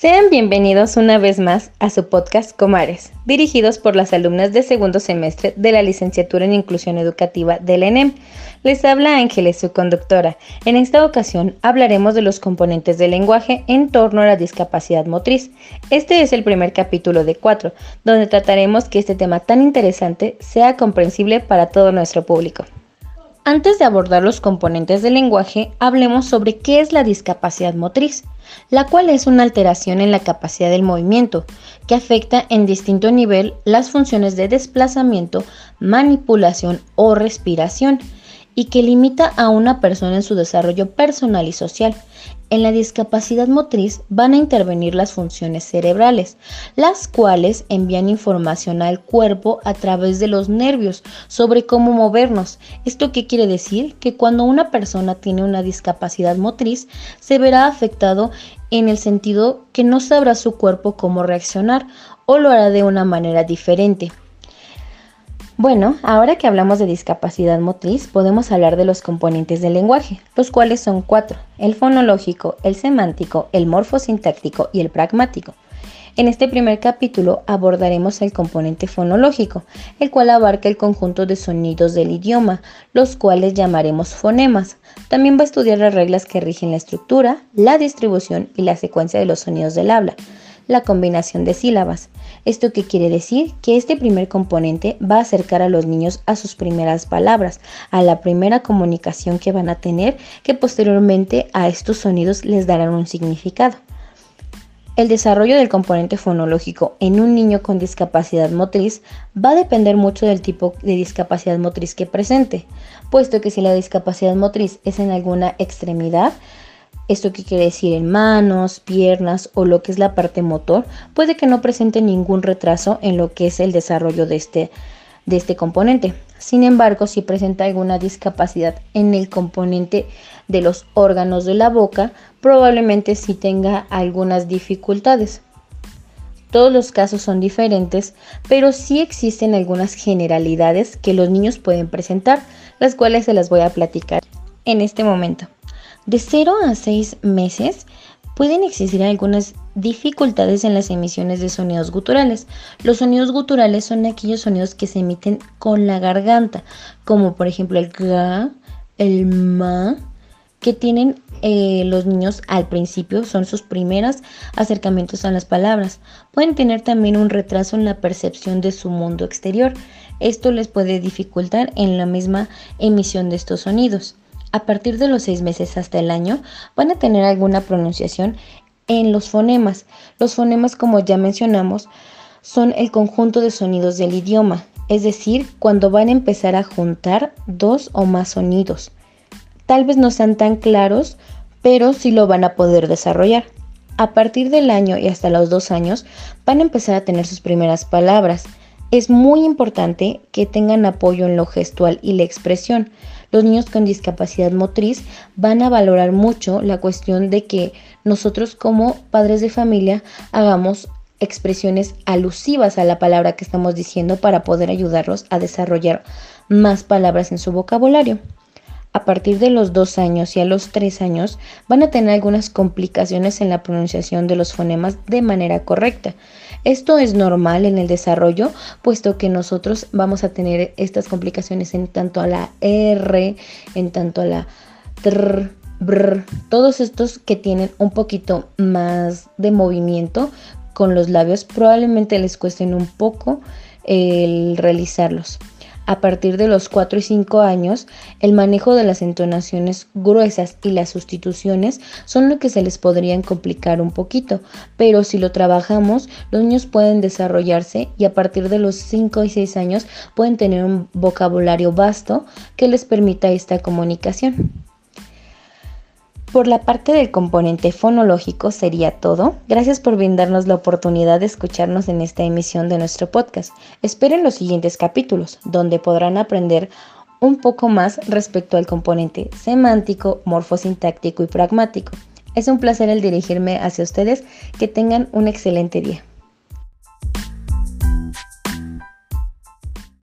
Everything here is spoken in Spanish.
Sean bienvenidos una vez más a su podcast Comares, dirigidos por las alumnas de segundo semestre de la licenciatura en Inclusión Educativa del ENEM. Les habla Ángeles, su conductora. En esta ocasión hablaremos de los componentes del lenguaje en torno a la discapacidad motriz. Este es el primer capítulo de cuatro, donde trataremos que este tema tan interesante sea comprensible para todo nuestro público. Antes de abordar los componentes del lenguaje, hablemos sobre qué es la discapacidad motriz, la cual es una alteración en la capacidad del movimiento que afecta en distinto nivel las funciones de desplazamiento, manipulación o respiración y que limita a una persona en su desarrollo personal y social. En la discapacidad motriz van a intervenir las funciones cerebrales, las cuales envían información al cuerpo a través de los nervios sobre cómo movernos. ¿Esto qué quiere decir? Que cuando una persona tiene una discapacidad motriz, se verá afectado en el sentido que no sabrá su cuerpo cómo reaccionar o lo hará de una manera diferente. Bueno, ahora que hablamos de discapacidad motriz, podemos hablar de los componentes del lenguaje, los cuales son cuatro, el fonológico, el semántico, el morfosintáctico y el pragmático. En este primer capítulo abordaremos el componente fonológico, el cual abarca el conjunto de sonidos del idioma, los cuales llamaremos fonemas. También va a estudiar las reglas que rigen la estructura, la distribución y la secuencia de los sonidos del habla la combinación de sílabas. ¿Esto quiere decir? Que este primer componente va a acercar a los niños a sus primeras palabras, a la primera comunicación que van a tener, que posteriormente a estos sonidos les darán un significado. El desarrollo del componente fonológico en un niño con discapacidad motriz va a depender mucho del tipo de discapacidad motriz que presente, puesto que si la discapacidad motriz es en alguna extremidad, esto que quiere decir en manos, piernas o lo que es la parte motor, puede que no presente ningún retraso en lo que es el desarrollo de este, de este componente. Sin embargo, si presenta alguna discapacidad en el componente de los órganos de la boca, probablemente sí tenga algunas dificultades. Todos los casos son diferentes, pero sí existen algunas generalidades que los niños pueden presentar, las cuales se las voy a platicar en este momento. De 0 a 6 meses pueden existir algunas dificultades en las emisiones de sonidos guturales. Los sonidos guturales son aquellos sonidos que se emiten con la garganta, como por ejemplo el ga, el ma, que tienen eh, los niños al principio, son sus primeros acercamientos a las palabras. Pueden tener también un retraso en la percepción de su mundo exterior. Esto les puede dificultar en la misma emisión de estos sonidos a partir de los seis meses hasta el año van a tener alguna pronunciación en los fonemas. Los fonemas, como ya mencionamos, son el conjunto de sonidos del idioma, es decir, cuando van a empezar a juntar dos o más sonidos. Tal vez no sean tan claros, pero sí lo van a poder desarrollar. A partir del año y hasta los dos años van a empezar a tener sus primeras palabras. Es muy importante que tengan apoyo en lo gestual y la expresión, los niños con discapacidad motriz van a valorar mucho la cuestión de que nosotros como padres de familia hagamos expresiones alusivas a la palabra que estamos diciendo para poder ayudarlos a desarrollar más palabras en su vocabulario. A partir de los dos años y a los tres años van a tener algunas complicaciones en la pronunciación de los fonemas de manera correcta. Esto es normal en el desarrollo, puesto que nosotros vamos a tener estas complicaciones en tanto a la R, en tanto a la TR, BR, todos estos que tienen un poquito más de movimiento con los labios probablemente les cuesten un poco el realizarlos a partir de los 4 y 5 años, el manejo de las entonaciones gruesas y las sustituciones son lo que se les podrían complicar un poquito, pero si lo trabajamos, los niños pueden desarrollarse y a partir de los 5 y 6 años pueden tener un vocabulario vasto que les permita esta comunicación. Por la parte del componente fonológico sería todo. Gracias por brindarnos la oportunidad de escucharnos en esta emisión de nuestro podcast. Esperen los siguientes capítulos, donde podrán aprender un poco más respecto al componente semántico, morfosintáctico y pragmático. Es un placer el dirigirme hacia ustedes. Que tengan un excelente día.